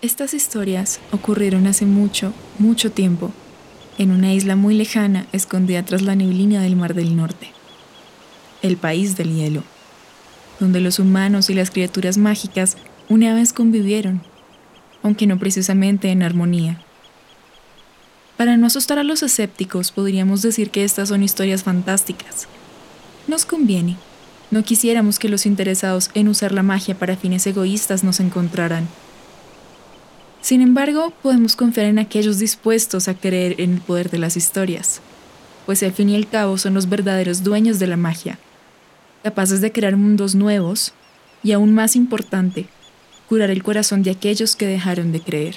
Estas historias ocurrieron hace mucho, mucho tiempo, en una isla muy lejana escondida tras la neblina del Mar del Norte, el país del hielo, donde los humanos y las criaturas mágicas una vez convivieron, aunque no precisamente en armonía. Para no asustar a los escépticos, podríamos decir que estas son historias fantásticas. Nos conviene. No quisiéramos que los interesados en usar la magia para fines egoístas nos encontraran sin embargo, podemos confiar en aquellos dispuestos a creer en el poder de las historias, pues al fin y al cabo son los verdaderos dueños de la magia, capaces de crear mundos nuevos y, aún más importante, curar el corazón de aquellos que dejaron de creer.